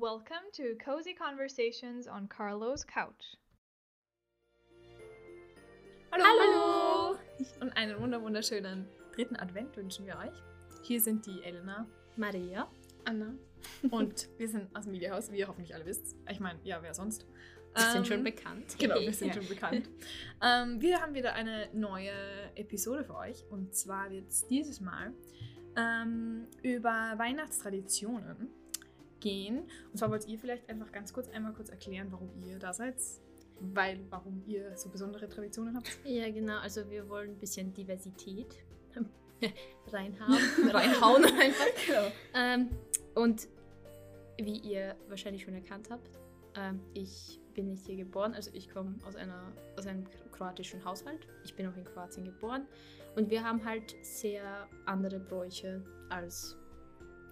Welcome to Cozy Conversations on Carlo's Couch. Hallo. Hallo. Und einen wunder wunderschönen dritten Advent wünschen wir euch. Hier sind die Elena Maria. Anna. und wir sind aus dem Mediahaus, wie ihr hoffentlich alle wisst. Ich meine, ja, wer sonst? Wir sind Ähm, schon bekannt. Genau, wir sind Ja. schon bekannt. Ähm, wir haben wieder eine neue Episode für euch. Und zwar wird es dieses Mal ähm, über Weihnachtstraditionen gehen. Und zwar wollt ihr vielleicht einfach ganz kurz einmal kurz erklären, warum ihr da seid. Weil, warum ihr so besondere Traditionen habt. Ja, genau. Also wir wollen ein bisschen Diversität reinhauen. reinhauen einfach. Genau. Ähm, und wie ihr wahrscheinlich schon erkannt habt, ähm, ich bin nicht hier geboren. Also ich komme aus, einer, aus einem kroatischen Haushalt. Ich bin auch in Kroatien geboren. Und wir haben halt sehr andere Bräuche als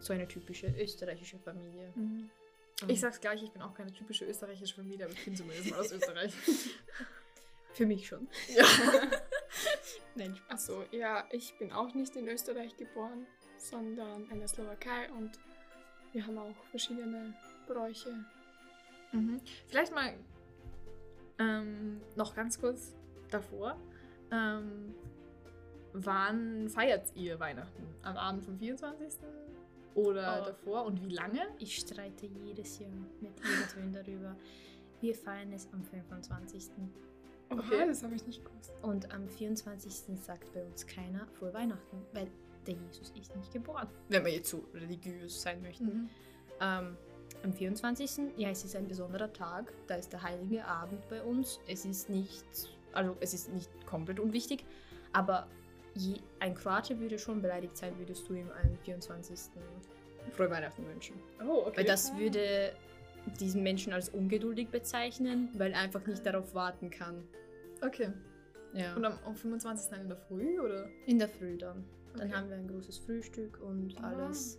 so eine typische österreichische Familie. Mhm. Ich sag's gleich, ich bin auch keine typische österreichische Familie, aber ich bin zumindest mal aus Österreich. Für mich schon. ja. Nein, Spaß. Achso, ja, ich bin auch nicht in Österreich geboren, sondern in der Slowakei und wir haben auch verschiedene Bräuche. Mhm. Vielleicht mal ähm, noch ganz kurz davor. Ähm, wann feiert ihr Weihnachten? Am Abend vom 24. Oder Oh. davor? Und wie lange? Ich streite jedes Jahr mit irgendwem darüber. Wir feiern es am 25. Oha, Okay. das habe ich nicht gewusst. Und am 24. sagt bei uns keiner vor Weihnachten, weil der Jesus ist nicht geboren. Wenn wir jetzt so religiös sein möchten. Mhm. Ähm, am 24. Ja, es ist ein besonderer Tag. Da ist der heilige Abend bei uns. Es ist nicht, also es ist nicht komplett unwichtig, aber je, ein Kroate würde schon beleidigt sein, würdest du ihm am 24. Frohe Weihnachten wünschen. Oh, okay. Weil das würde diesen Menschen als ungeduldig bezeichnen, weil er einfach nicht darauf warten kann. okay. Ja. Und am, am 25. dann in der Früh, oder? in der Früh dann. Dann Okay. haben wir ein großes Frühstück und Ah. alles.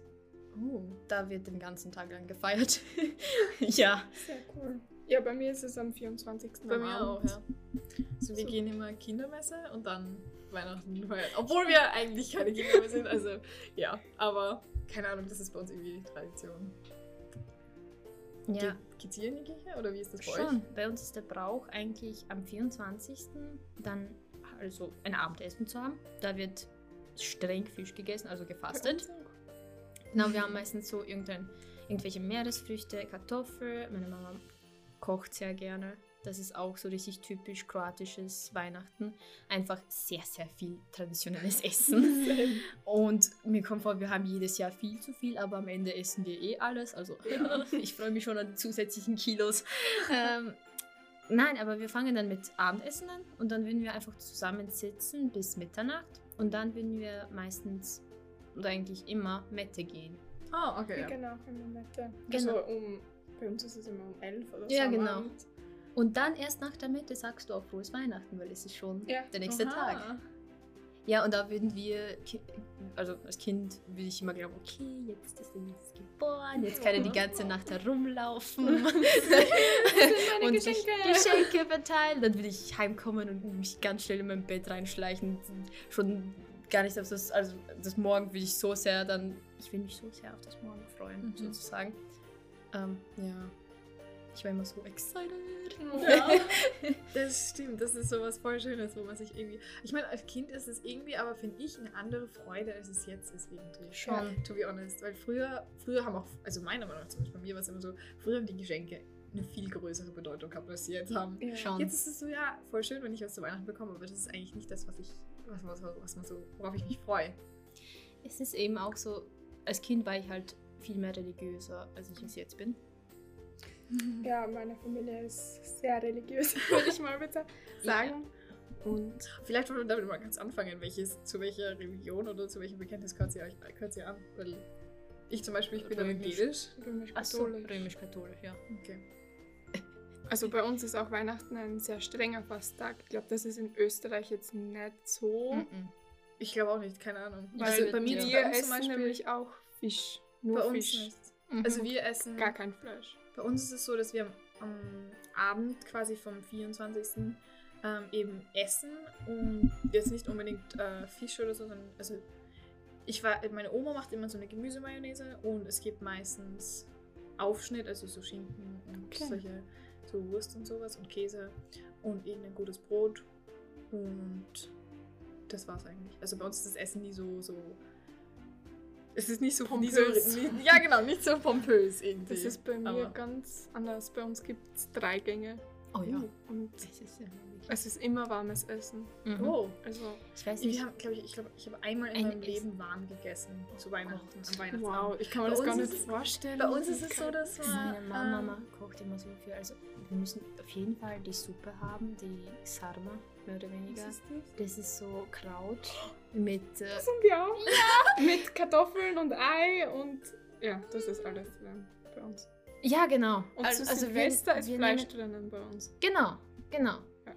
Oh. Da wird den ganzen Tag lang gefeiert. ja. Sehr cool. Ja, bei mir ist es am 24. Bei am mir auch, Abend. ja. Also wir So. gehen immer Kindermesse und dann Weihnachten feiern. Obwohl wir eigentlich keine Kinder mehr sind, also ja. Aber keine Ahnung, das ist bei uns irgendwie Tradition. Ja. Geht, hier in die Kirche oder wie ist das bei Schon. euch? Bei uns ist der Brauch eigentlich am 24. dann also ein Abendessen zu haben. Da wird streng Fisch gegessen, also gefastet. Genau, wir haben meistens so irgendwelche Meeresfrüchte, Kartoffeln. Meine Mama kocht sehr gerne. Das ist auch so richtig typisch kroatisches Weihnachten. Einfach sehr, sehr viel traditionelles Essen. Und mir kommt vor, wir haben jedes Jahr viel zu viel, aber am Ende essen wir eh alles. Also ich freue mich schon an die zusätzlichen Kilos. Ähm, nein, aber wir fangen dann mit Abendessen an und dann würden wir einfach zusammensitzen bis Mitternacht. Und dann würden wir meistens oder eigentlich immer Mette gehen. Ah, okay. Ja. gehen auch immer Mitte. Genau. Also um, bei uns ist es immer um 11 oder so. Ja, genau. Abend. Und dann erst nach der Mitte sagst du auch frohes Weihnachten, weil es ist schon Ja. der nächste Aha. Tag. Ja, und da würden wir, also als Kind würde ich immer glauben, okay, jetzt ist er jetzt geboren, jetzt kann er die ganze Nacht herumlaufen und Geschenke. Geschenke. Geschenke verteilen. Dann würde ich heimkommen und mich ganz schnell in mein Bett reinschleichen. Schon gar nicht auf das, also das Morgen würde ich so sehr dann, ich will mich so sehr auf das Morgen freuen, Mhm. sozusagen. Ähm, ja, ich war immer so excited. Ja, das stimmt. Das ist sowas voll Schönes, wo man sich irgendwie. Ich meine, als Kind ist es irgendwie, aber finde ich, eine andere Freude, als es jetzt ist irgendwie. Schon. To be honest. Weil früher, früher haben auch, also meiner Meinung nach zumindest bei mir war es immer so, früher haben die Geschenke eine viel größere Bedeutung gehabt, als sie jetzt haben. Ja. Schon. Jetzt ist es so, ja, voll schön, wenn ich was zu Weihnachten bekomme, aber das ist eigentlich nicht das, was ich, was, was, was man so, worauf ich mich freue. Es ist eben auch so, als Kind war ich halt viel mehr religiöser, als ich es jetzt bin. Ja, meine Familie ist sehr religiös, würde ich mal bitte sagen. Und Vielleicht wollen wir damit mal ganz anfangen, welches, zu welcher Religion oder zu welchem Bekenntnis gehört sie, euch, gehört sie an? Weil ich zum Beispiel, ich bin evangelisch. Römisch-katholisch. römisch-katholisch, ja. Okay. Also bei uns ist auch Weihnachten ein sehr strenger Fasttag. Ich glaube, das ist in Österreich jetzt nicht so. Mhm. Ich glaube auch nicht, keine Ahnung. Weil also bei mir wir bei essen zum Beispiel, nämlich auch Fisch. Nur bei uns Fisch. nicht. Mhm. Also wir essen, gar kein Fleisch. Bei uns ist es so, dass wir am, Abend quasi vom 24. Ähm, eben essen und jetzt nicht unbedingt äh, Fisch oder so, sondern also ich war, meine Oma macht immer so eine Gemüsemayonnaise und es gibt meistens Aufschnitt, also so Schinken und Okay. solche, so Wurst und sowas und Käse und irgendein gutes Brot. Und das war's eigentlich. Also bei uns ist das Essen nie so, so. Es ist nicht so so, Pompös. nie, Ja, genau, nicht so pompös irgendwie. Das ist bei mir Aber- ganz anders. Bei uns gibt es drei Gänge. Oh ja. Und Das ist ja es ist immer warmes Essen. Mhm. Oh. Also, Ich weiß nicht. Wir haben, glaube ich, ich glaube, ich habe einmal in Ein meinem Essen. Leben warm gegessen. Zu Weihnachten, am Weihnachtsabend. wow, ich kann mir Bei das gar nicht ist es- vorstellen. Bei uns ist es so, dass Meine wir, Mama, ähm, Mama kocht immer so viel. Also wir müssen auf jeden Fall die Suppe haben, die Sarma, mehr oder weniger. Was ist das? Das ist so Kraut mit. Äh, Das sind wir auch. Mit Kartoffeln und Ei und. Ja, das ist alles drin bei uns. Ja, genau. Und Al- zu wir- Silvester ist wir Fleisch nehmen- drinnen bei uns. Genau, genau. Ja.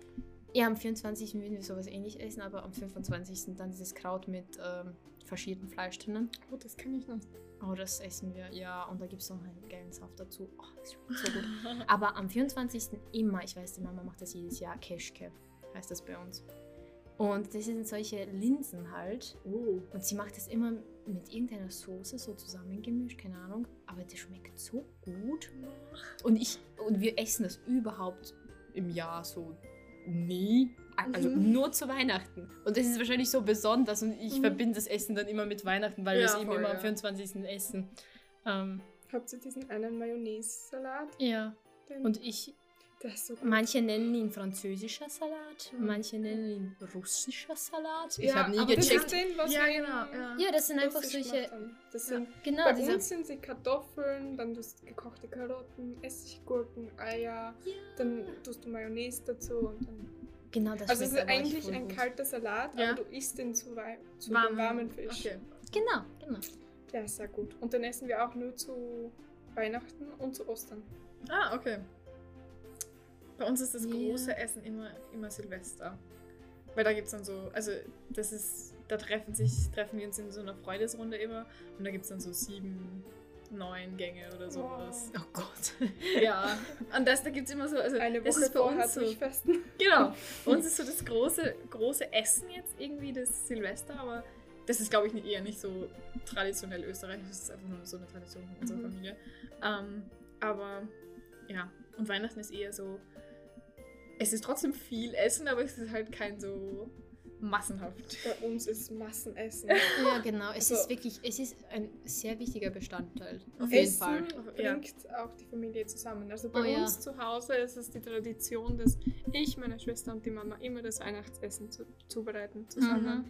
Ja, am 24. würden wir sowas ähnlich essen, aber am 25. dann dieses Kraut mit ähm, faschiertem Fleisch drinnen. Oh, das kann ich noch. Oh, das essen wir, ja. Und da gibt es noch einen geilen Saft dazu. Oh, das schmeckt so gut. Aber am 24. immer, ich weiß, die Mama macht das jedes Jahr, Keschke heißt das bei uns. Und das sind solche Linsen halt. Oh. Und sie macht das immer mit irgendeiner Soße so zusammengemischt, keine Ahnung. Aber das schmeckt so gut. Und ich und wir essen das überhaupt im Jahr so nie. Also Mhm. nur zu Weihnachten. Und das ist wahrscheinlich so besonders und ich Mhm. verbinde das Essen dann immer mit Weihnachten, weil wir Ja, es eben voll, immer am ja. 24. essen. Ähm, Habt ihr diesen einen Mayonnaise-Salat? ja. Den- Und ich, so gut. manche nennen ihn französischer Salat, Mhm. manche nennen ihn russischer Salat. Ich Ja, habe nie gecheckt. den, Ja, wir genau. Ja. Ja, das sind einfach solche. Das Ja. sind, Genau, bei diese. uns sind sie Kartoffeln, dann tust du gekochte Karotten, Essiggurken, Eier, Ja. dann tust du Mayonnaise dazu und dann. Genau, das also es ist eigentlich ein gut. kalter Salat, Ja. aber du isst den zu, wei zu Warm- dem warmen Fisch. Okay. Genau, genau. Ist sehr gut. Und den essen wir auch nur zu Weihnachten und zu Ostern. Ah, okay. Bei uns ist das Ja. große Essen immer, immer Silvester. Weil da gibt es dann so, also das ist, da treffen sich, treffen wir uns in so einer Freudesrunde immer und da gibt es dann so sieben, neun Gänge oder sowas. Oh Gott. Ja. Und das, da gibt es immer so, also Eine das Woche ist bei vorher uns so. Genau. Bei uns ist so das große, große Essen jetzt irgendwie das Silvester, aber das ist, glaube ich, eher nicht so traditionell österreichisch. Das ist einfach nur so eine Tradition von unserer Mhm. Familie. Ähm, aber ja, und Weihnachten ist eher so. Es ist trotzdem viel Essen, aber es ist halt kein so massenhaft. Bei uns ist Massenessen. Ja, genau. Es Also- ist wirklich, es ist ein sehr wichtiger Bestandteil. Auf jeden Essen Fall. Ja. bringt auch die Familie zusammen. Also bei Oh ja. uns zu Hause ist es die Tradition, dass ich, meine Schwester und die Mama immer das Weihnachtsessen zu, zubereiten zusammen.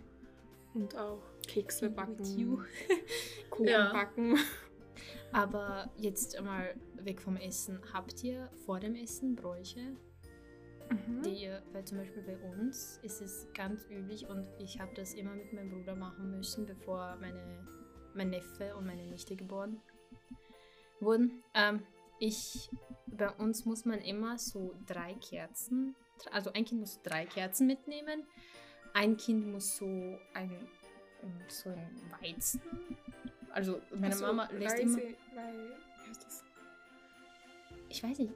Und auch Kekse backen, you. Kuchen Ja. backen. Aber jetzt einmal weg vom Essen. Habt ihr vor dem Essen Bräuche, Mhm. die weil zum Beispiel bei uns ist es ganz üblich und ich habe das immer mit meinem Bruder machen müssen, bevor meine, mein Neffe und meine Nichte geboren wurden. Ähm, ich, bei uns muss man immer so drei Kerzen, also ein Kind muss drei Kerzen mitnehmen, ein Kind muss so ein, so ein Weizen, also meine Ach so, Mama lässt immer, Weil, heißt das? ich weiß nicht,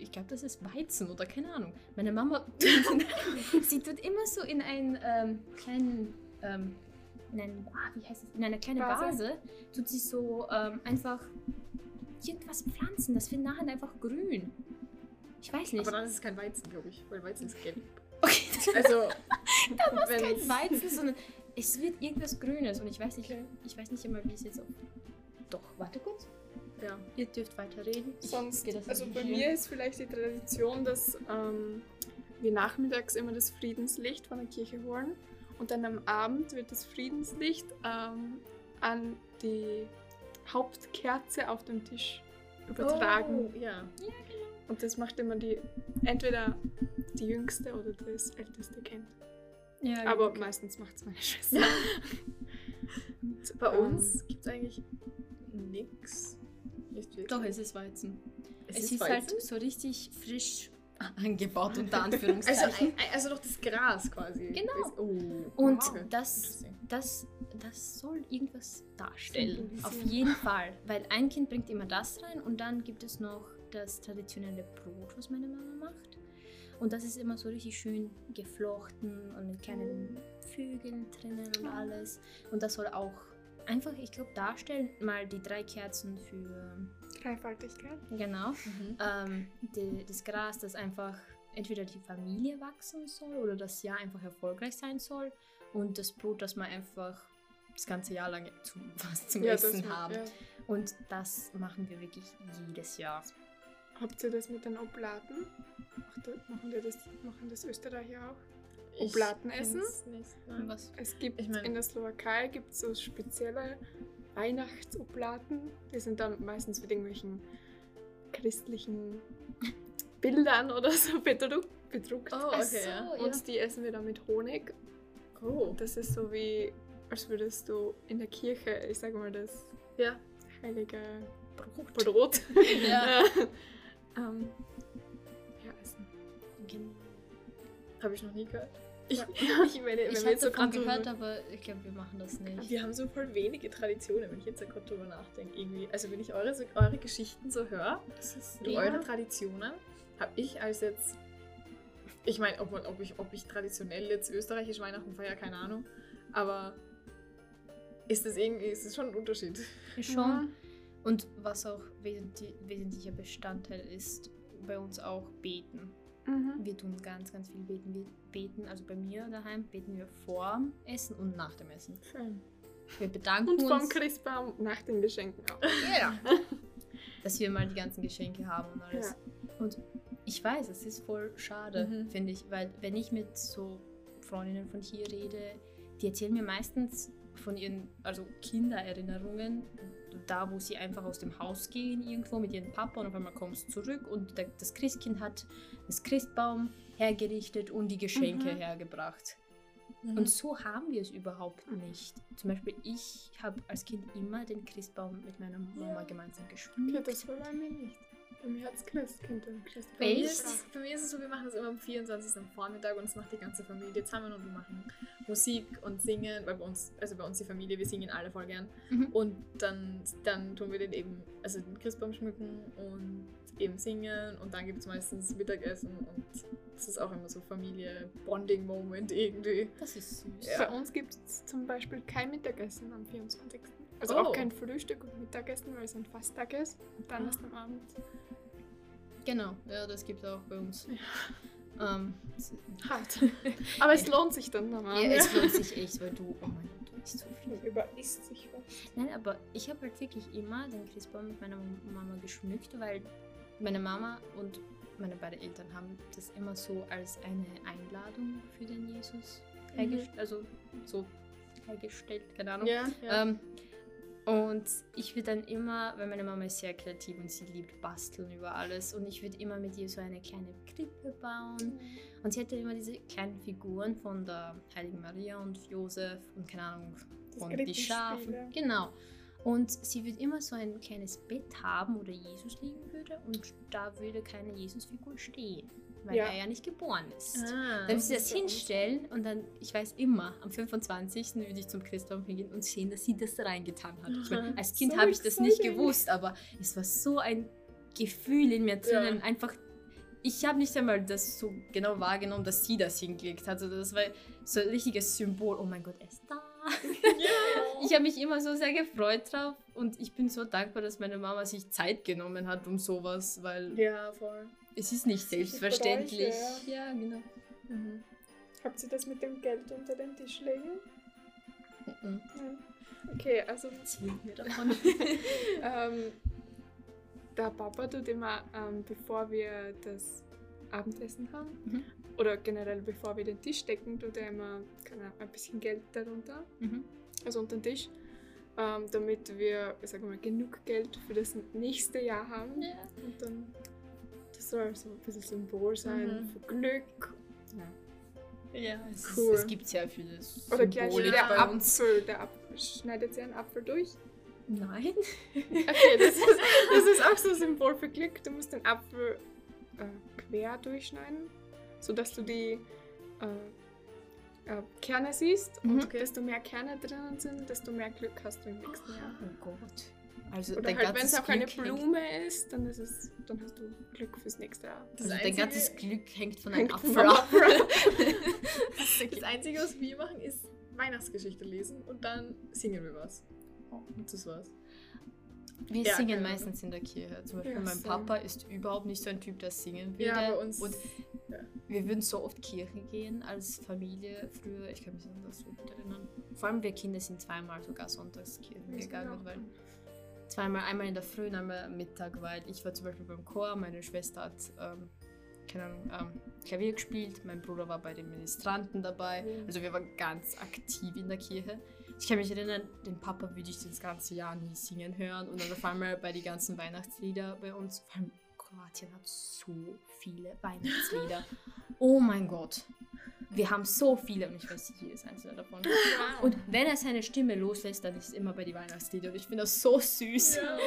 ich glaube, das ist Weizen oder keine Ahnung. Meine Mama, sie tut immer so in einen ähm, kleinen, ähm, in einen, ah, wie heißt es, in eine kleine Vase? Vase, tut sie so ähm, einfach irgendwas pflanzen. Das wird nachher einfach grün. Ich weiß nicht. Aber dann ist es kein Weizen, glaube ich, weil Weizen ist gelb. okay, Also, das ist wenn- kein Weizen, sondern es wird irgendwas Grünes und ich weiß nicht, Okay. ich weiß nicht immer, wie es jetzt auf. Ja. Ihr dürft weiter reden. Ich Sonst, also bei recherchieren. mir ist vielleicht die Tradition, dass ähm, wir nachmittags immer das Friedenslicht von der Kirche holen und dann am Abend wird das Friedenslicht ähm, an die Hauptkerze auf dem Tisch übertragen. Oh, ja. Und das macht immer die, entweder die jüngste oder das älteste Kind. Ja, Aber okay. meistens macht es meine Schwester. Und, Bei ähm, uns gibt es eigentlich nix. Nicht wirklich. Doch, es ist Weizen. Es Es, ist ist, Weizen? halt so richtig frisch angebaut, unter Also, Anführungszeichen. ein- also doch das Gras quasi. Genau. Das, oh. Und okay. das, das, das soll irgendwas darstellen. Auf jeden Fall. Weil ein Kind bringt immer das rein und dann gibt es noch das traditionelle Brot, was meine Mama macht. Und das ist immer so richtig schön geflochten und mit kleinen Vögeln drinnen und alles. Und das soll auch einfach, ich glaube, darstellen, mal die drei Kerzen für Dreifaltigkeit. Genau. Mhm. Ähm, die, das Gras, das einfach entweder die Familie wachsen soll oder das Jahr einfach erfolgreich sein soll. Und das Brot, das man einfach das ganze Jahr lang zum, was zum Essen das- haben. ja. Und das machen wir wirklich jedes Jahr. Habt ihr das mit den Oblaten? Machen, die das, machen das Österreicher auch? Oblaten essen? Nicht? Es gibt Ich mein- in der Slowakei gibt so spezielle Weihnachtsoblaten. Die sind dann meistens mit irgendwelchen christlichen Bildern oder so bedruckt. bedruckt. Oh, okay, ja. Und die essen wir dann mit Honig. Oh. Das ist so wie, als würdest du in der Kirche, ich sage mal, das Ja. heilige Brot, Brot Ja. ähm, ja, essen. Habe ich noch nie gehört. Ich, Ja. ich meine, wenn Ich wir habe jetzt so davon grad so- gehört, aber ich glaube, wir machen das nicht. Wir haben so voll wenige Traditionen, wenn ich jetzt gerade drüber nachdenke. Irgendwie. Also wenn ich eure, so- eure Geschichten so höre, und Ja. eure Traditionen, habe ich als jetzt. Ich meine, ob, ob, ich, ob ich traditionell jetzt österreichisch Weihnachten feiere, keine Ahnung. Aber ist das irgendwie, ist das schon ein Unterschied. Schon. Und was auch wesentlich, wesentlicher Bestandteil ist, bei uns auch beten. Mhm. Wir tun ganz, ganz viel beten. Wir beten, also bei mir daheim beten wir vor dem Essen und nach dem Essen. Schön. Wir bedanken Und vom uns, Christbaum nach den Geschenken auch. Ja. dass wir mal die ganzen Geschenke haben und alles. Und ich weiß, es ist voll schade, Mhm. finde ich, weil wenn ich mit so Freundinnen von hier rede, die erzählen mir meistens von ihren, also Kindererinnerungen, da wo sie einfach aus dem Haus gehen irgendwo mit ihrem Papa und auf einmal kommst du zurück und das Christkind hat das Christbaum hergerichtet und die Geschenke Mhm. hergebracht. Mhm. Und so haben wir es überhaupt nicht. Zum Beispiel, ich habe als Kind immer den Christbaum mit meiner Mama Ja. gemeinsam geschmückt. das war bei mir nicht. Bei mir hat es mir, Echt? ist es, bei mir ist es so, wir machen das immer am 24. am Vormittag und das macht die ganze Familie zusammen und wir machen Musik und singen, weil bei uns, also bei uns die Familie, wir singen alle voll gern. Mhm. Und dann, dann tun wir den eben, also den Christbaum schmücken und eben singen und dann gibt es meistens Mittagessen und das ist auch immer so Familie-Bonding-Moment irgendwie. Das ist süß. Ja. Bei uns gibt es zum Beispiel kein Mittagessen am 24. Also Oh. auch kein Frühstück und Mittagessen, weil es ein Fasttag ist. Und dann Ah. erst am Abend. Genau, ja, das gibt es auch bei uns. Ähm, es- Hart. Aber es lohnt sich dann am ja, es lohnt sich echt, weil du, oh mein Gott, du isst so viel. Überisst sich was. Nein, aber ich habe halt wirklich immer den Christbaum mit meiner Mama geschmückt, weil meine Mama und meine beiden Eltern haben das immer so als eine Einladung für den Jesus hergestellt, also so hergestellt, keine Ahnung. Ja, ja. Ähm, und ich würde dann immer, weil meine Mama ist sehr kreativ und sie liebt Basteln über alles und ich würde immer mit ihr so eine kleine Krippe bauen. Und sie hatte immer diese kleinen Figuren von der Heiligen Maria und Josef und keine Ahnung, von die Schafen. Genau. Und sie würde immer so ein kleines Bett haben, wo der Jesus liegen würde und da würde keine Jesusfigur stehen, weil Ja. er ja nicht geboren ist. Ah, Dann das sie das hinstellen und dann, ich weiß immer, am 25. würde ich zum Christbaum hingehen und sehen, dass sie das da reingetan hat. Ich meine, als Kind So habe ich das nicht gewusst, aber es war so ein Gefühl in mir drinnen. Ja. Einfach, ich habe nicht einmal das so genau wahrgenommen, dass sie das hingelegt hat. Also das war so ein richtiges Symbol. Oh mein Gott, er ist da. Ich habe mich immer so sehr gefreut drauf und ich bin so dankbar, dass meine Mama sich Zeit genommen hat um sowas, weil ja, voll. Es ist nicht selbstverständlich. Bereiche, Ja, genau. Mhm. Habt ihr das mit dem Geld unter den Tisch legen? Mhm. Nein. Okay, also Erzähl mir davon. ähm, der Papa tut immer, ähm, bevor wir das Abendessen haben, Mhm. oder generell bevor wir den Tisch decken, tut er immer keine ein bisschen Geld darunter, mhm. also unter den Tisch, ähm, damit wir, ich sag mal, genug Geld für das nächste Jahr haben. Ja. Und dann, das soll so ein bisschen Symbol sein Mhm. für Glück. Ja, Es, Cool. es gibt sehr viele Oder gleich der bei uns. Apfel. Der Apfel. Schneidet sie einen Apfel durch? Nein. Okay, das ist, das ist auch so ein Symbol für Glück. Du musst den Apfel äh, quer durchschneiden, sodass du die äh, äh, Kerne siehst. Mhm. Und desto mehr Kerne drinnen sind, desto mehr Glück hast du im nächsten Jahr. Oh Gott. Also Oder halt, wenn es auch eine Glück hängt- Blume ist, dann, ist es, dann hast du Glück fürs nächste Jahr. Das Also dein ganzes Glück hängt von einem vom ab. Das Einzige, was wir machen, ist Weihnachtsgeschichte lesen und dann singen wir was. Und das war's. Wir Ja, singen Ahnung. meistens in der Kirche. Zum Beispiel Ja, mein. Papa ist überhaupt nicht so ein Typ, der singen würde. Ja, bei uns. Und ja. wir würden so oft Kirche gehen als Familie früher. Ich kann mich an das so gut erinnern. Vor allem wir Kinder sind zweimal sogar sonntags Kirchen gegangen, auch- weil zweimal, einmal in der Früh und einmal am Mittag, weil ich war zum Beispiel beim Chor, meine Schwester hat, ähm, Ahnung, ähm, Klavier gespielt, mein Bruder war bei den Ministranten dabei, Mhm. also wir waren ganz aktiv in der Kirche. Ich kann mich erinnern, den Papa würde ich das ganze Jahr nie singen hören und dann auf einmal bei den ganzen Weihnachtslieder bei uns, vor allem Kroatien hat so viele Weihnachtslieder. Oh mein Gott. Wir haben so viele und ich weiß nicht jedes einzelne davon. Und wenn er seine Stimme loslässt, dann ist es immer bei den Weihnachtsliedern. Und ich finde das so süß. Ja.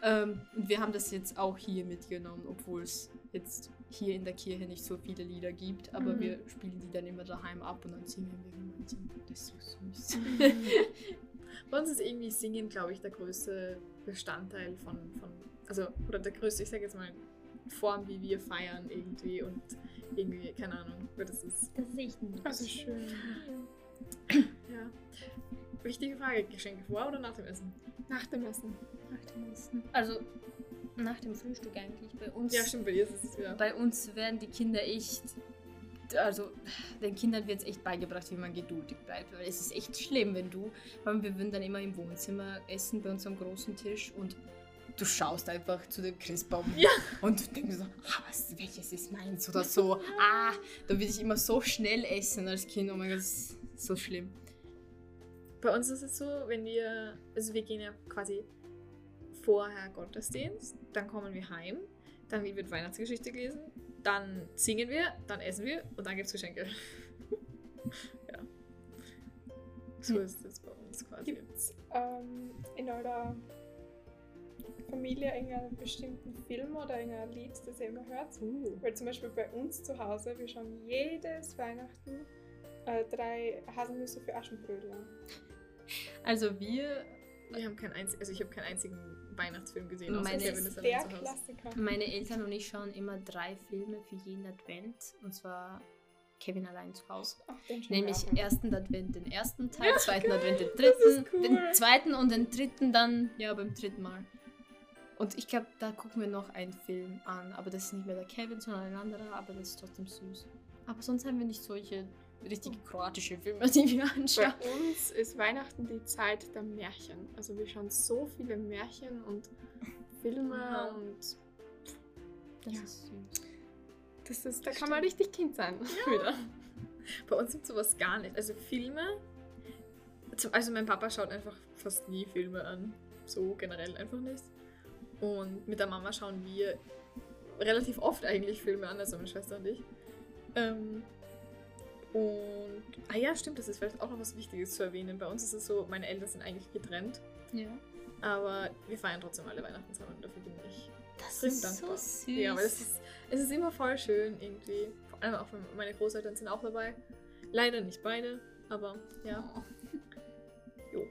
Ähm, und wir haben das jetzt auch hier mitgenommen, obwohl es jetzt hier in der Kirche nicht so viele Lieder gibt. Aber Mhm. wir spielen die dann immer daheim ab und dann singen wir gemeinsam. Das ist so süß. Bei uns ist irgendwie Singen, glaube ich, der größte Bestandteil von, von also, oder der größte, ich sage jetzt mal, Form, wie wir feiern irgendwie und irgendwie, keine Ahnung, weil das ist, Das ist echt niedlich. Also schön. ja. Wichtige Frage, Geschenke vor oder nach dem Essen? Nach dem Essen. Nach dem Essen. Also nach dem Frühstück eigentlich. Bei uns, Ja, stimmt, bei dir ist es wieder. bei uns werden die Kinder echt. Also, den Kindern wird es echt beigebracht, wie man geduldig bleibt. Weil es ist echt schlimm, wenn du. Weil wir würden dann immer im Wohnzimmer essen bei unserem großen Tisch und du schaust einfach zu dem Christbaum Ja. und denkst so, ah, was, welches ist meins oder so. Ah, da würde ich immer so schnell essen als Kind. Oh mein Gott, das ist so schlimm. Bei uns ist es so, wenn wir, also wir gehen ja quasi vorher Gottesdienst, dann kommen wir heim, dann wird Weihnachtsgeschichte gelesen, dann singen wir, dann essen wir und dann gibt es Geschenke. ja. So Hm. ist es bei uns quasi. Gibt's ähm, in eurer Familie irgendeinen bestimmten Film oder irgendein Lied, das ihr immer hört? Weil zum Beispiel bei uns zu Hause, wir schauen jedes Weihnachten äh, drei Haselnüsse für Aschenbrödel an. Also wir Wir haben keinen einzigen, also ich habe keinen einzigen Weihnachtsfilm gesehen, außer Meine- Kevin Das ist der zu Hause. Klassiker. Meine Eltern und ich schauen immer drei Filme für jeden Advent. Und zwar Kevin allein zu Hause. Ach, Nämlich auch ersten Advent den ersten Teil, Ja, zweiten geil, Advent den dritten, cool. den zweiten und den dritten dann, ja, beim dritten Mal. Und ich glaube, da gucken wir noch einen Film an. Aber das ist nicht mehr der Kevin, sondern ein anderer, aber das ist trotzdem süß. Aber sonst haben wir nicht solche richtige kroatische Filme, die wir anschauen. Bei uns ist Weihnachten die Zeit der Märchen. Also wir schauen so viele Märchen und Filme Aha. und Das Ja. ist süß. das ist, da kann man richtig Kind sein. Wieder. Bei uns gibt sowas gar nicht. Also Filme. Also mein Papa schaut einfach fast nie Filme an. So generell einfach nicht. Und mit der Mama schauen wir relativ oft eigentlich Filme an, also meine Schwester und ich. Ähm, und, ah ja, stimmt, das ist vielleicht auch noch was Wichtiges zu erwähnen. Bei uns ist es so, meine Eltern sind eigentlich getrennt, Ja. aber wir feiern trotzdem alle Weihnachten zusammen und dafür bin ich Das ist dankbar. so süß. Ja, aber es ist, es ist immer voll schön irgendwie. Vor allem auch meine Großeltern sind auch dabei. Leider nicht beide, aber ja. Oh. Jo.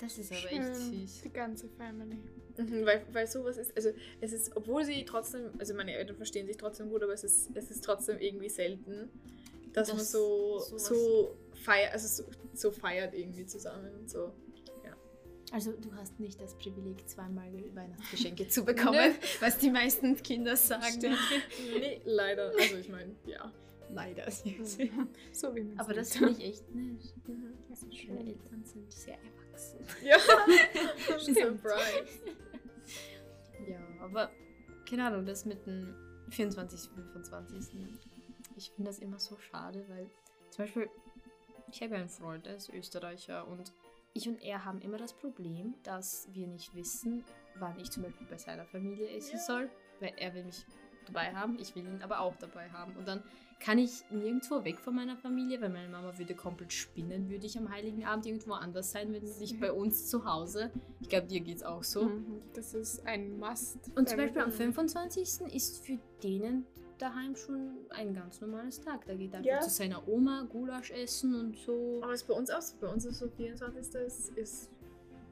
Das ist aber Schön. echt süß. Die ganze Family. Mhm, weil, weil sowas ist, also es ist, obwohl sie trotzdem, also meine Eltern verstehen sich trotzdem gut, aber es ist, es ist trotzdem irgendwie selten, dass man Das- so, sowas- so feiert, also so, so feiert irgendwie zusammen und so. Also du hast nicht das Privileg, zweimal Weihnachtsgeschenke zu bekommen, was die meisten Kinder sagen. nee, leider. Also ich meine, ja. Leider. So wie man Aber das finde ich echt nett. Das ist Meine schön. Eltern sind sehr erwachsen. Ja. Stimmt. Surprise. Ja, aber keine Ahnung, das mit dem 24., 25. Ich finde das immer so schade, weil zum Beispiel, ich habe ja einen Freund, der ist Österreicher und ich und er haben immer das Problem, dass wir nicht wissen, wann ich zum Beispiel bei seiner Familie essen soll, weil er will mich dabei haben, ich will ihn aber auch dabei haben. Und dann kann ich nirgendwo weg von meiner Familie, weil meine Mama würde komplett spinnen, würde ich am Heiligen Abend irgendwo anders sein, wenn nicht bei uns zu Hause. Ich glaube, dir geht's auch so. Mhm. Das ist ein Must. Und zum Beispiel am man- 25. ist für denen daheim schon ein ganz normales Tag. Da geht er einfach Ja. zu seiner Oma Gulasch essen und so. Aber es ist bei uns auch so. Bei uns ist so 24. ist, ist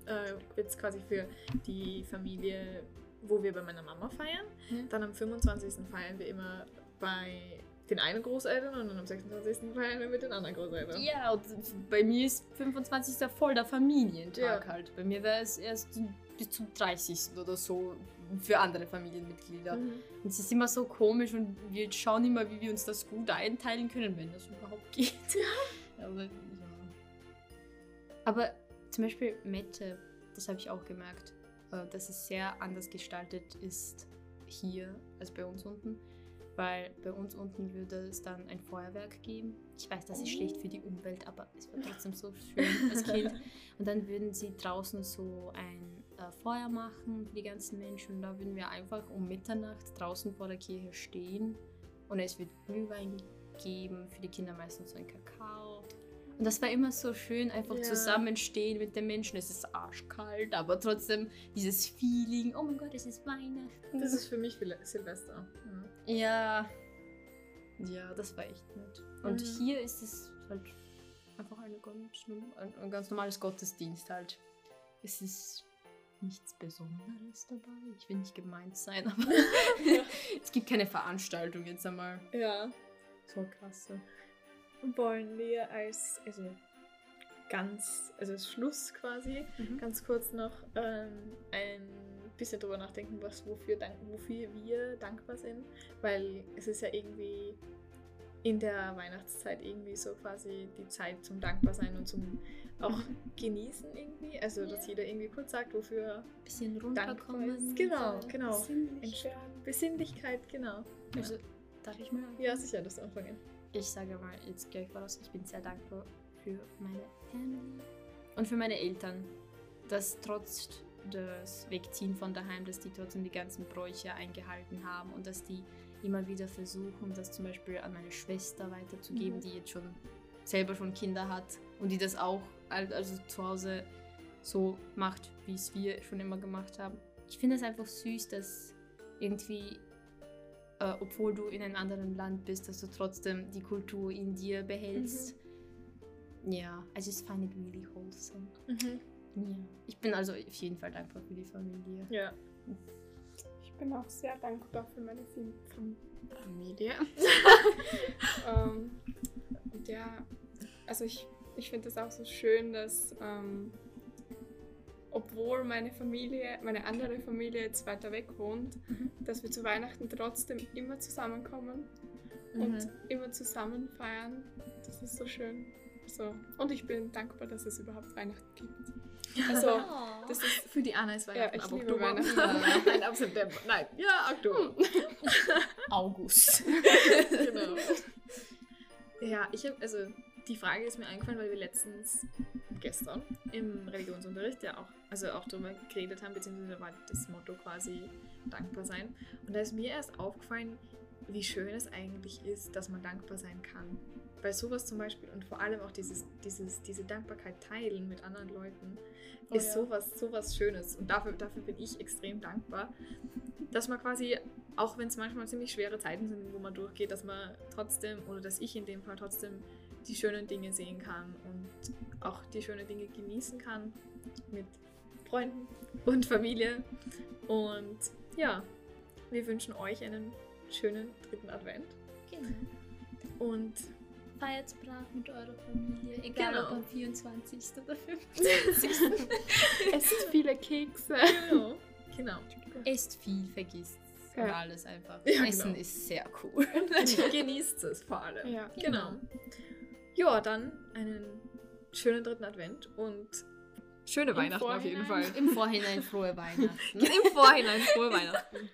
äh, jetzt quasi für die Familie, wo wir bei meiner Mama feiern. Ja. Dann am 25. feiern wir immer bei den einen Großeltern und dann am 26. feiern wir mit den anderen Großeltern. Ja, und bei mir ist 25. voll der Familientag Ja. halt. Bei mir wäre es erst bis zum 30. oder so für andere Familienmitglieder. Mhm. Und es ist immer so komisch und wir schauen immer, wie wir uns das gut einteilen können, wenn das überhaupt geht. Aber, ja. Aber zum Beispiel Mette, das habe ich auch gemerkt, äh, dass es sehr anders gestaltet ist hier als bei uns unten. Weil bei uns unten würde es dann ein Feuerwerk geben. Ich weiß, das ist schlecht für die Umwelt, aber es war trotzdem so schön als Kind. Und dann würden sie draußen so ein äh, Feuer machen für die ganzen Menschen. Und da würden wir einfach um Mitternacht draußen vor der Kirche stehen. Und es wird Glühwein geben, für die Kinder meistens so ein Kakao. Und das war immer so schön, einfach Ja. zusammenstehen mit den Menschen. Es ist arschkalt, aber trotzdem dieses Feeling, oh mein Gott, es ist Weihnachten. Das ist für mich Sil- Silvester. Mhm. Ja. Ja, das war echt nett. Und Mhm. hier ist es halt einfach eine ganz, ein, ein ganz normales Gottesdienst halt. Es ist nichts Besonderes dabei. Ich will nicht gemeint sein, aber es gibt keine Veranstaltung jetzt einmal. Ja. So krasse. Wollen wir als, also ganz, also als Schluss quasi, Mhm. ganz kurz noch ähm, ein bisschen drüber nachdenken, was, wofür, dank, wofür wir dankbar sind. Weil es ist ja irgendwie in der Weihnachtszeit irgendwie so quasi die Zeit zum Dankbarsein und zum auch genießen irgendwie. Also, dass jeder irgendwie kurz sagt, wofür Bisschen dankbar runterkommen. ist. Genau, genau. Besinnlich Entsch- werden. Besinnlichkeit, genau. Also, darf ich mal? Ja, sicher, das anfangen. Ich sage mal jetzt gleich voraus, ich bin sehr dankbar für meine Family und für meine Eltern, dass trotz des Wegziehen von daheim, dass die trotzdem die ganzen Bräuche eingehalten haben und dass die immer wieder versuchen, das zum Beispiel an meine Schwester weiterzugeben, Mhm. die jetzt schon selber schon Kinder hat und die das auch al- also zu Hause so macht, wie es wir schon immer gemacht haben. Ich finde es einfach süß, dass irgendwie äh, obwohl du in einem anderen Land bist, dass du trotzdem die Kultur in dir behältst. Ja, I just find it really wholesome. Mhm. Ja. Ich bin also auf jeden Fall dankbar für die Familie. Ja. Ich bin auch sehr dankbar für meine Fam Fam Familie. ähm, und ja, also ich, ich finde es auch so schön, dass ähm, obwohl meine Familie, meine andere Familie jetzt weiter weg wohnt, Mhm. dass wir zu Weihnachten trotzdem immer zusammenkommen Mhm. und immer zusammen feiern. Das ist so schön. So. Und ich bin dankbar, dass es überhaupt Weihnachten gibt. Also, das ist Für die Anna ist Weihnachten ich ab Oktober. Weihnachten. Nein, ab September. Nein, ja, Oktober. August. genau. Ja, ich habe, also die Frage ist mir eingefallen, weil wir letztens, gestern, im Religionsunterricht ja auch, also auch darüber geredet haben, beziehungsweise war das Motto quasi dankbar sein. Und da ist mir erst aufgefallen, wie schön es eigentlich ist, dass man dankbar sein kann. Weil sowas zum Beispiel und vor allem auch dieses, dieses, diese Dankbarkeit teilen mit anderen Leuten Oh ist ja. sowas, sowas Schönes. Und dafür, dafür bin ich extrem dankbar, dass man quasi, auch wenn es manchmal ziemlich schwere Zeiten sind, wo man durchgeht, dass man trotzdem, oder dass ich in dem Fall trotzdem die schönen Dinge sehen kann und auch die schönen Dinge genießen kann mit Freunden und Familie. Und ja, wir wünschen euch einen schönen dritten Advent. Genau. Und Feiert brav mit eurer Familie, egal Genau. ob am 24. oder 15. Esst viele Kekse. genau, genau. Esst viel, vergisst Ja. alles einfach. Ja, Essen genau. ist sehr cool. Genießt es vor allem. Ja. Genau. Ja, dann einen schönen dritten Advent und schöne Weihnachten auf jeden Fall. Im Vorhinein frohe Weihnachten. Im Vorhinein frohe Weihnachten.